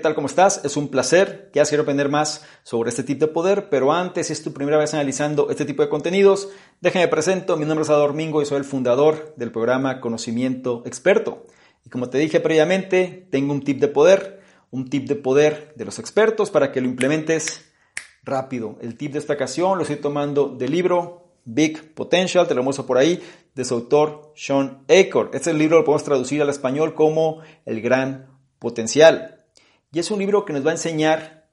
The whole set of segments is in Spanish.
¿Qué tal? ¿Cómo estás? Es un placer. que quiero aprender más sobre este tipo de poder, pero antes, si es tu primera vez analizando este tipo de contenidos, déjame presento. Mi nombre es Ador Mingo y soy el fundador del programa Conocimiento Experto. Y como te dije previamente, tengo un tip de poder, un tip de poder de los expertos para que lo implementes rápido. El tip de esta ocasión lo estoy tomando del libro Big Potential, te lo muestro por ahí, de su autor Sean Acor. Este libro lo podemos traducir al español como El Gran Potencial. Y es un libro que nos va a enseñar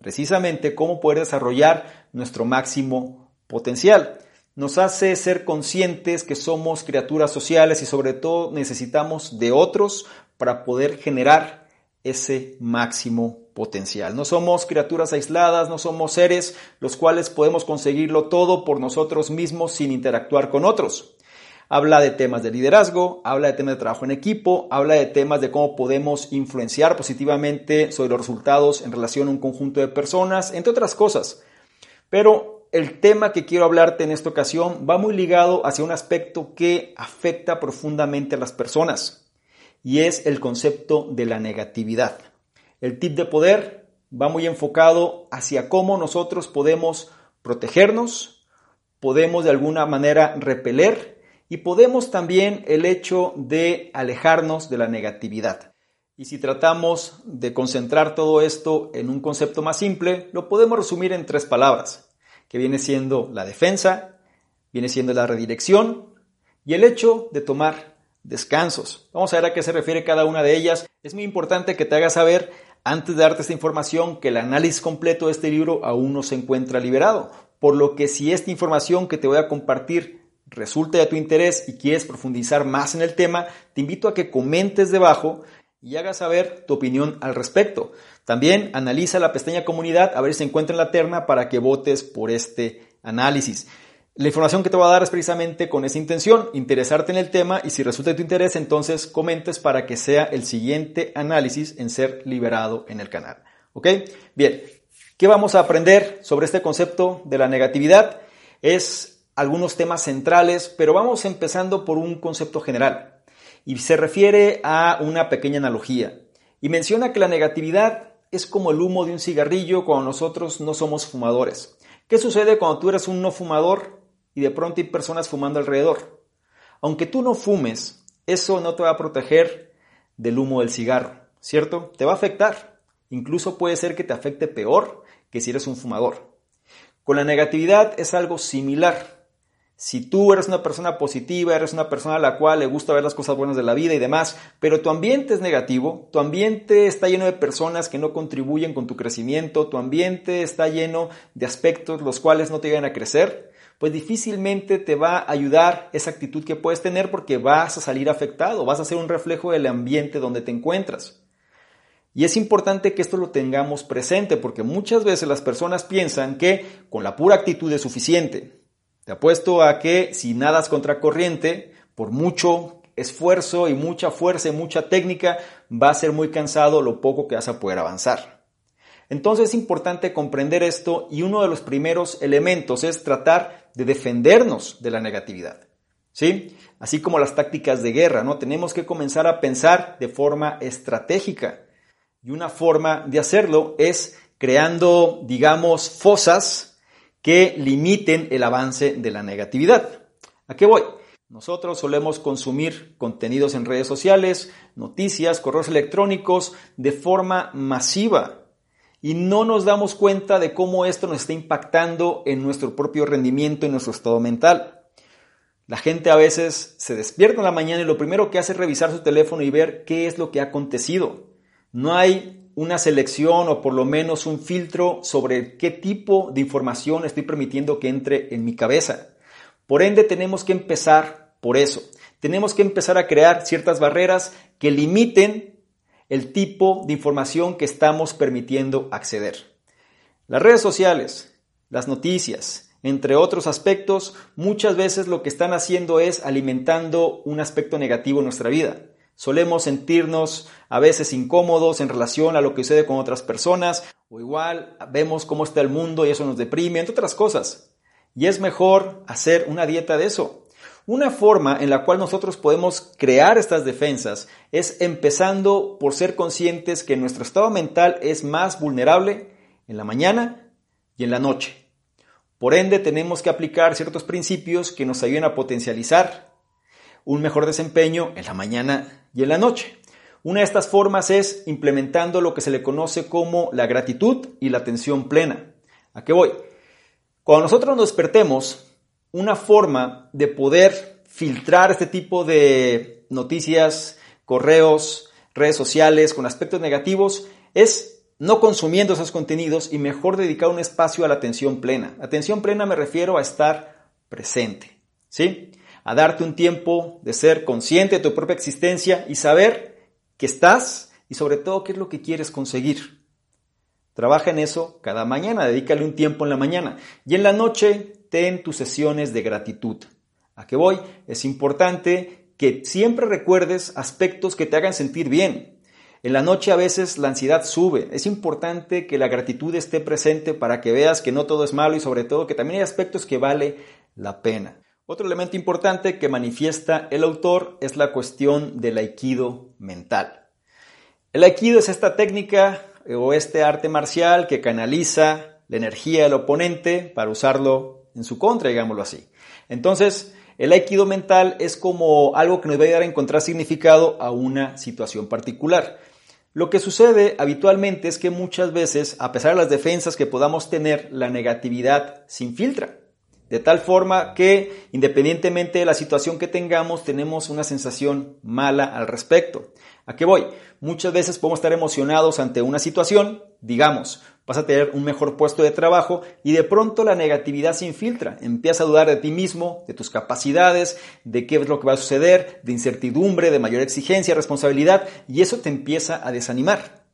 precisamente cómo poder desarrollar nuestro máximo potencial. Nos hace ser conscientes que somos criaturas sociales y sobre todo necesitamos de otros para poder generar ese máximo potencial. No somos criaturas aisladas, no somos seres los cuales podemos conseguirlo todo por nosotros mismos sin interactuar con otros. Habla de temas de liderazgo, habla de temas de trabajo en equipo, habla de temas de cómo podemos influenciar positivamente sobre los resultados en relación a un conjunto de personas, entre otras cosas. Pero el tema que quiero hablarte en esta ocasión va muy ligado hacia un aspecto que afecta profundamente a las personas y es el concepto de la negatividad. El tip de poder va muy enfocado hacia cómo nosotros podemos protegernos, podemos de alguna manera repeler y podemos también el hecho de alejarnos de la negatividad. Y si tratamos de concentrar todo esto en un concepto más simple, lo podemos resumir en tres palabras, que viene siendo la defensa, viene siendo la redirección y el hecho de tomar descansos. Vamos a ver a qué se refiere cada una de ellas. Es muy importante que te hagas saber antes de darte esta información que el análisis completo de este libro aún no se encuentra liberado, por lo que si esta información que te voy a compartir resulta de tu interés y quieres profundizar más en el tema, te invito a que comentes debajo y hagas saber tu opinión al respecto. También analiza la pestaña comunidad a ver si se encuentra en la terna para que votes por este análisis. La información que te voy a dar es precisamente con esa intención, interesarte en el tema y si resulta de tu interés, entonces comentes para que sea el siguiente análisis en ser liberado en el canal. ¿Ok? Bien, ¿qué vamos a aprender sobre este concepto de la negatividad? Es algunos temas centrales, pero vamos empezando por un concepto general y se refiere a una pequeña analogía y menciona que la negatividad es como el humo de un cigarrillo cuando nosotros no somos fumadores. ¿Qué sucede cuando tú eres un no fumador y de pronto hay personas fumando alrededor. Aunque tú no fumes, eso no te va a proteger del humo del cigarro, ¿cierto? Te va a afectar. Incluso puede ser que te afecte peor que si eres un fumador. Con la negatividad es algo similar. Si tú eres una persona positiva, eres una persona a la cual le gusta ver las cosas buenas de la vida y demás, pero tu ambiente es negativo, tu ambiente está lleno de personas que no contribuyen con tu crecimiento, tu ambiente está lleno de aspectos los cuales no te llegan a crecer, pues difícilmente te va a ayudar esa actitud que puedes tener porque vas a salir afectado, vas a ser un reflejo del ambiente donde te encuentras. Y es importante que esto lo tengamos presente porque muchas veces las personas piensan que con la pura actitud es suficiente. Te apuesto a que si nadas contra corriente, por mucho esfuerzo y mucha fuerza y mucha técnica, va a ser muy cansado lo poco que vas a poder avanzar. Entonces es importante comprender esto y uno de los primeros elementos es tratar de defendernos de la negatividad. ¿Sí? Así como las tácticas de guerra, ¿no? Tenemos que comenzar a pensar de forma estratégica. Y una forma de hacerlo es creando, digamos, fosas que limiten el avance de la negatividad. ¿A qué voy? Nosotros solemos consumir contenidos en redes sociales, noticias, correos electrónicos de forma masiva y no nos damos cuenta de cómo esto nos está impactando en nuestro propio rendimiento, en nuestro estado mental. La gente a veces se despierta en la mañana y lo primero que hace es revisar su teléfono y ver qué es lo que ha acontecido. No hay una selección o por lo menos un filtro sobre qué tipo de información estoy permitiendo que entre en mi cabeza. Por ende, tenemos que empezar por eso. Tenemos que empezar a crear ciertas barreras que limiten el tipo de información que estamos permitiendo acceder. Las redes sociales, las noticias, entre otros aspectos, muchas veces lo que están haciendo es alimentando un aspecto negativo en nuestra vida. Solemos sentirnos a veces incómodos en relación a lo que sucede con otras personas, o igual vemos cómo está el mundo y eso nos deprime, entre otras cosas. Y es mejor hacer una dieta de eso. Una forma en la cual nosotros podemos crear estas defensas es empezando por ser conscientes que nuestro estado mental es más vulnerable en la mañana y en la noche. Por ende, tenemos que aplicar ciertos principios que nos ayuden a potencializar un mejor desempeño en la mañana y en la noche. Una de estas formas es implementando lo que se le conoce como la gratitud y la atención plena. ¿A qué voy? Cuando nosotros nos despertemos, una forma de poder filtrar este tipo de noticias, correos, redes sociales con aspectos negativos es no consumiendo esos contenidos y mejor dedicar un espacio a la atención plena. Atención plena me refiero a estar presente, ¿sí? A darte un tiempo de ser consciente de tu propia existencia y saber que estás y sobre todo qué es lo que quieres conseguir. Trabaja en eso cada mañana, dedícale un tiempo en la mañana y en la noche ten tus sesiones de gratitud. ¿A qué voy? Es importante que siempre recuerdes aspectos que te hagan sentir bien. En la noche a veces la ansiedad sube. Es importante que la gratitud esté presente para que veas que no todo es malo y sobre todo que también hay aspectos que vale la pena. Otro elemento importante que manifiesta el autor es la cuestión del aikido mental. El aikido es esta técnica o este arte marcial que canaliza la energía del oponente para usarlo en su contra, digámoslo así. Entonces, el aikido mental es como algo que nos va a ayudar a encontrar significado a una situación particular. Lo que sucede habitualmente es que muchas veces, a pesar de las defensas que podamos tener, la negatividad se infiltra. De tal forma que, independientemente de la situación que tengamos, tenemos una sensación mala al respecto. ¿A qué voy? Muchas veces podemos estar emocionados ante una situación, digamos, vas a tener un mejor puesto de trabajo y de pronto la negatividad se infiltra, empieza a dudar de ti mismo, de tus capacidades, de qué es lo que va a suceder, de incertidumbre, de mayor exigencia, responsabilidad y eso te empieza a desanimar.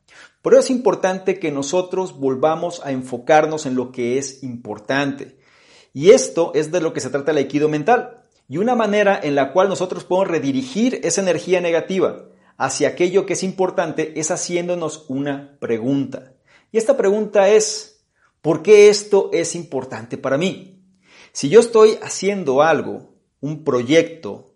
Por eso es importante que nosotros volvamos a enfocarnos en lo que es importante. Y esto es de lo que se trata el aikido mental. Y una manera en la cual nosotros podemos redirigir esa energía negativa hacia aquello que es importante es haciéndonos una pregunta. Y esta pregunta es, ¿por qué esto es importante para mí? Si yo estoy haciendo algo, un proyecto,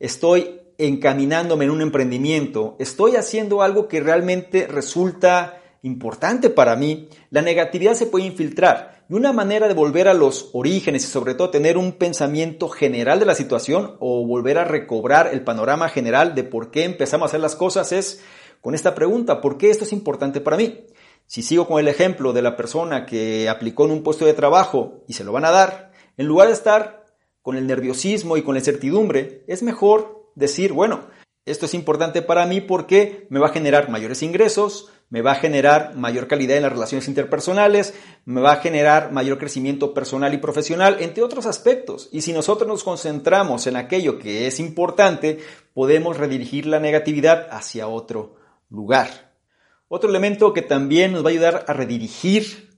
estoy encaminándome en un emprendimiento, estoy haciendo algo que realmente resulta importante para mí, la negatividad se puede infiltrar. Y una manera de volver a los orígenes y sobre todo tener un pensamiento general de la situación o volver a recobrar el panorama general de por qué empezamos a hacer las cosas es con esta pregunta, ¿por qué esto es importante para mí? Si sigo con el ejemplo de la persona que aplicó en un puesto de trabajo y se lo van a dar, en lugar de estar con el nerviosismo y con la incertidumbre, es mejor decir, bueno, esto es importante para mí porque me va a generar mayores ingresos, me va a generar mayor calidad en las relaciones interpersonales, me va a generar mayor crecimiento personal y profesional, entre otros aspectos. Y si nosotros nos concentramos en aquello que es importante, podemos redirigir la negatividad hacia otro lugar. Otro elemento que también nos va a ayudar a redirigir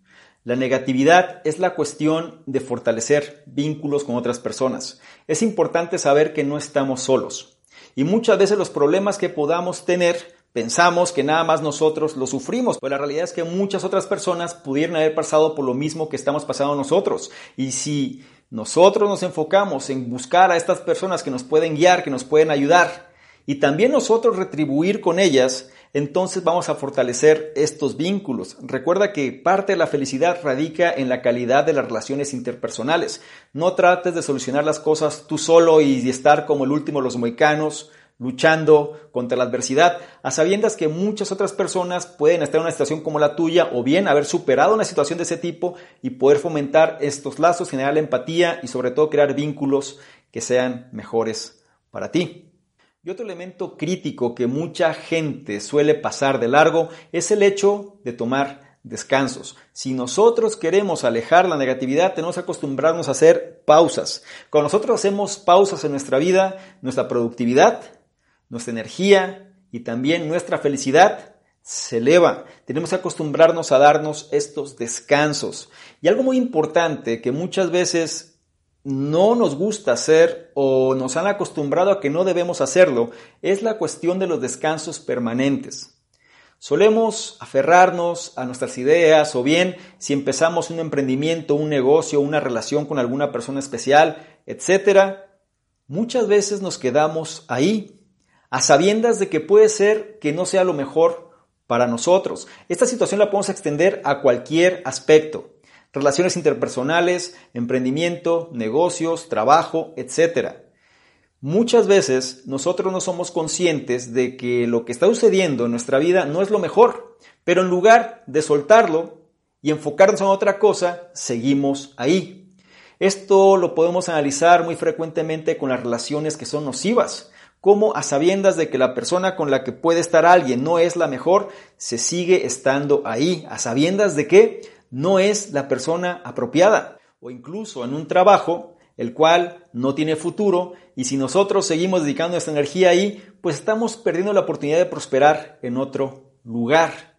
la negatividad es la cuestión de fortalecer vínculos con otras personas. Es importante saber que no estamos solos. Y muchas veces los problemas que podamos tener pensamos que nada más nosotros los sufrimos, pero la realidad es que muchas otras personas pudieran haber pasado por lo mismo que estamos pasando nosotros. Y si nosotros nos enfocamos en buscar a estas personas que nos pueden guiar, que nos pueden ayudar, y también nosotros retribuir con ellas, entonces vamos a fortalecer estos vínculos. Recuerda que parte de la felicidad radica en la calidad de las relaciones interpersonales. No trates de solucionar las cosas tú solo y estar como el último de los moicanos luchando contra la adversidad, a sabiendas que muchas otras personas pueden estar en una situación como la tuya o bien haber superado una situación de ese tipo y poder fomentar estos lazos, generar empatía y sobre todo crear vínculos que sean mejores para ti. Y otro elemento crítico que mucha gente suele pasar de largo es el hecho de tomar descansos. Si nosotros queremos alejar la negatividad, tenemos que acostumbrarnos a hacer pausas. Cuando nosotros hacemos pausas en nuestra vida, nuestra productividad, nuestra energía y también nuestra felicidad se eleva. Tenemos que acostumbrarnos a darnos estos descansos. Y algo muy importante que muchas veces no nos gusta hacer o nos han acostumbrado a que no debemos hacerlo es la cuestión de los descansos permanentes. Solemos aferrarnos a nuestras ideas o bien si empezamos un emprendimiento, un negocio, una relación con alguna persona especial, etc., muchas veces nos quedamos ahí, a sabiendas de que puede ser que no sea lo mejor para nosotros. Esta situación la podemos extender a cualquier aspecto. Relaciones interpersonales, emprendimiento, negocios, trabajo, etc. Muchas veces nosotros no somos conscientes de que lo que está sucediendo en nuestra vida no es lo mejor, pero en lugar de soltarlo y enfocarnos en otra cosa, seguimos ahí. Esto lo podemos analizar muy frecuentemente con las relaciones que son nocivas, como a sabiendas de que la persona con la que puede estar alguien no es la mejor, se sigue estando ahí, a sabiendas de que no es la persona apropiada, o incluso en un trabajo el cual no tiene futuro y si nosotros seguimos dedicando nuestra energía ahí, pues estamos perdiendo la oportunidad de prosperar en otro lugar.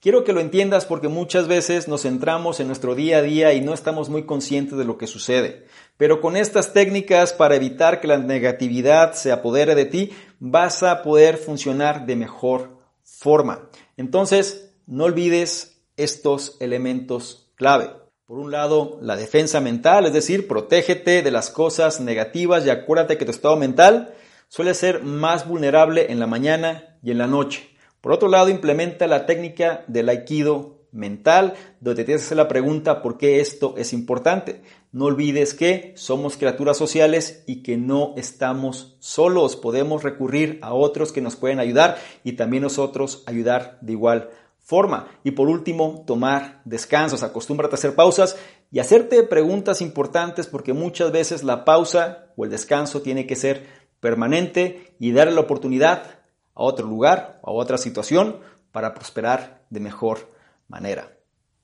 Quiero que lo entiendas porque muchas veces nos centramos en nuestro día a día y no estamos muy conscientes de lo que sucede. Pero con estas técnicas para evitar que la negatividad se apodere de ti, vas a poder funcionar de mejor forma. Entonces, no olvides estos elementos clave. Por un lado, la defensa mental, es decir, protégete de las cosas negativas y acuérdate que tu estado mental suele ser más vulnerable en la mañana y en la noche. Por otro lado, implementa la técnica del aikido mental, donde te tienes que hacer la pregunta por qué esto es importante. No olvides que somos criaturas sociales y que no estamos solos. Podemos recurrir a otros que nos pueden ayudar y también nosotros ayudar de igual forma. Y por último, tomar descansos. Acostúmbrate a hacer pausas y hacerte preguntas importantes porque muchas veces la pausa o el descanso tiene que ser permanente y darle la oportunidad a otro lugar, a otra situación, para prosperar de mejor manera.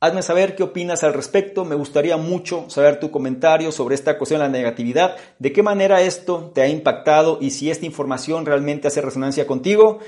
Hazme saber qué opinas al respecto, me gustaría mucho saber tu comentario sobre esta cuestión de la negatividad, de qué manera esto te ha impactado y si esta información realmente hace resonancia contigo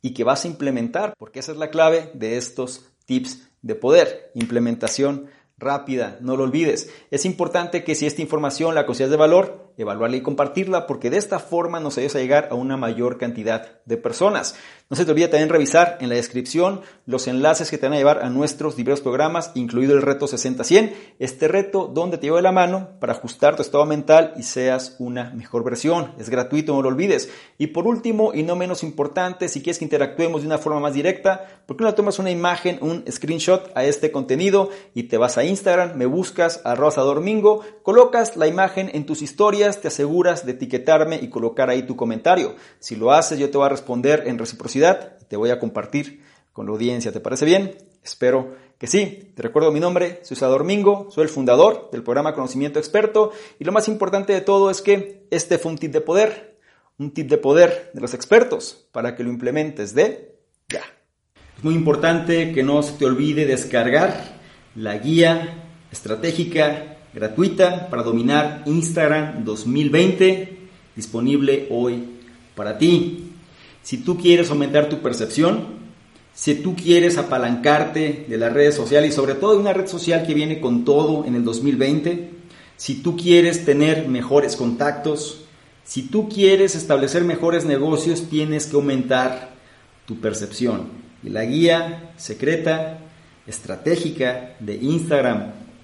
y que vas a implementar, porque esa es la clave de estos tips de poder, implementación rápida, no lo olvides. Es importante que si esta información la consideras de valor, evaluarla y compartirla porque de esta forma nos ayudas a llegar a una mayor cantidad de personas. No se te olvide también revisar en la descripción los enlaces que te van a llevar a nuestros diversos programas, incluido el reto 60-100, este reto donde te llevo de la mano para ajustar tu estado mental y seas una mejor versión. Es gratuito, no lo olvides. Y por último, y no menos importante, si quieres que interactuemos de una forma más directa, ¿por qué no tomas una imagen, un screenshot a este contenido y te vas a Instagram, me buscas a Rosa Domingo, colocas la imagen en tus historias, te aseguras de etiquetarme y colocar ahí tu comentario. Si lo haces, yo te voy a responder en reciprocidad te voy a compartir con la audiencia. ¿Te parece bien? Espero que sí. Te recuerdo mi nombre, soy Sador Mingo, soy el fundador del programa Conocimiento Experto y lo más importante de todo es que este fue un tip de poder, un tip de poder de los expertos para que lo implementes de ya. Es muy importante que no se te olvide descargar la guía estratégica gratuita para dominar Instagram 2020 disponible hoy para ti. Si tú quieres aumentar tu percepción, si tú quieres apalancarte de las redes sociales y sobre todo de una red social que viene con todo en el 2020, si tú quieres tener mejores contactos, si tú quieres establecer mejores negocios, tienes que aumentar tu percepción. Y la guía secreta, estratégica de Instagram,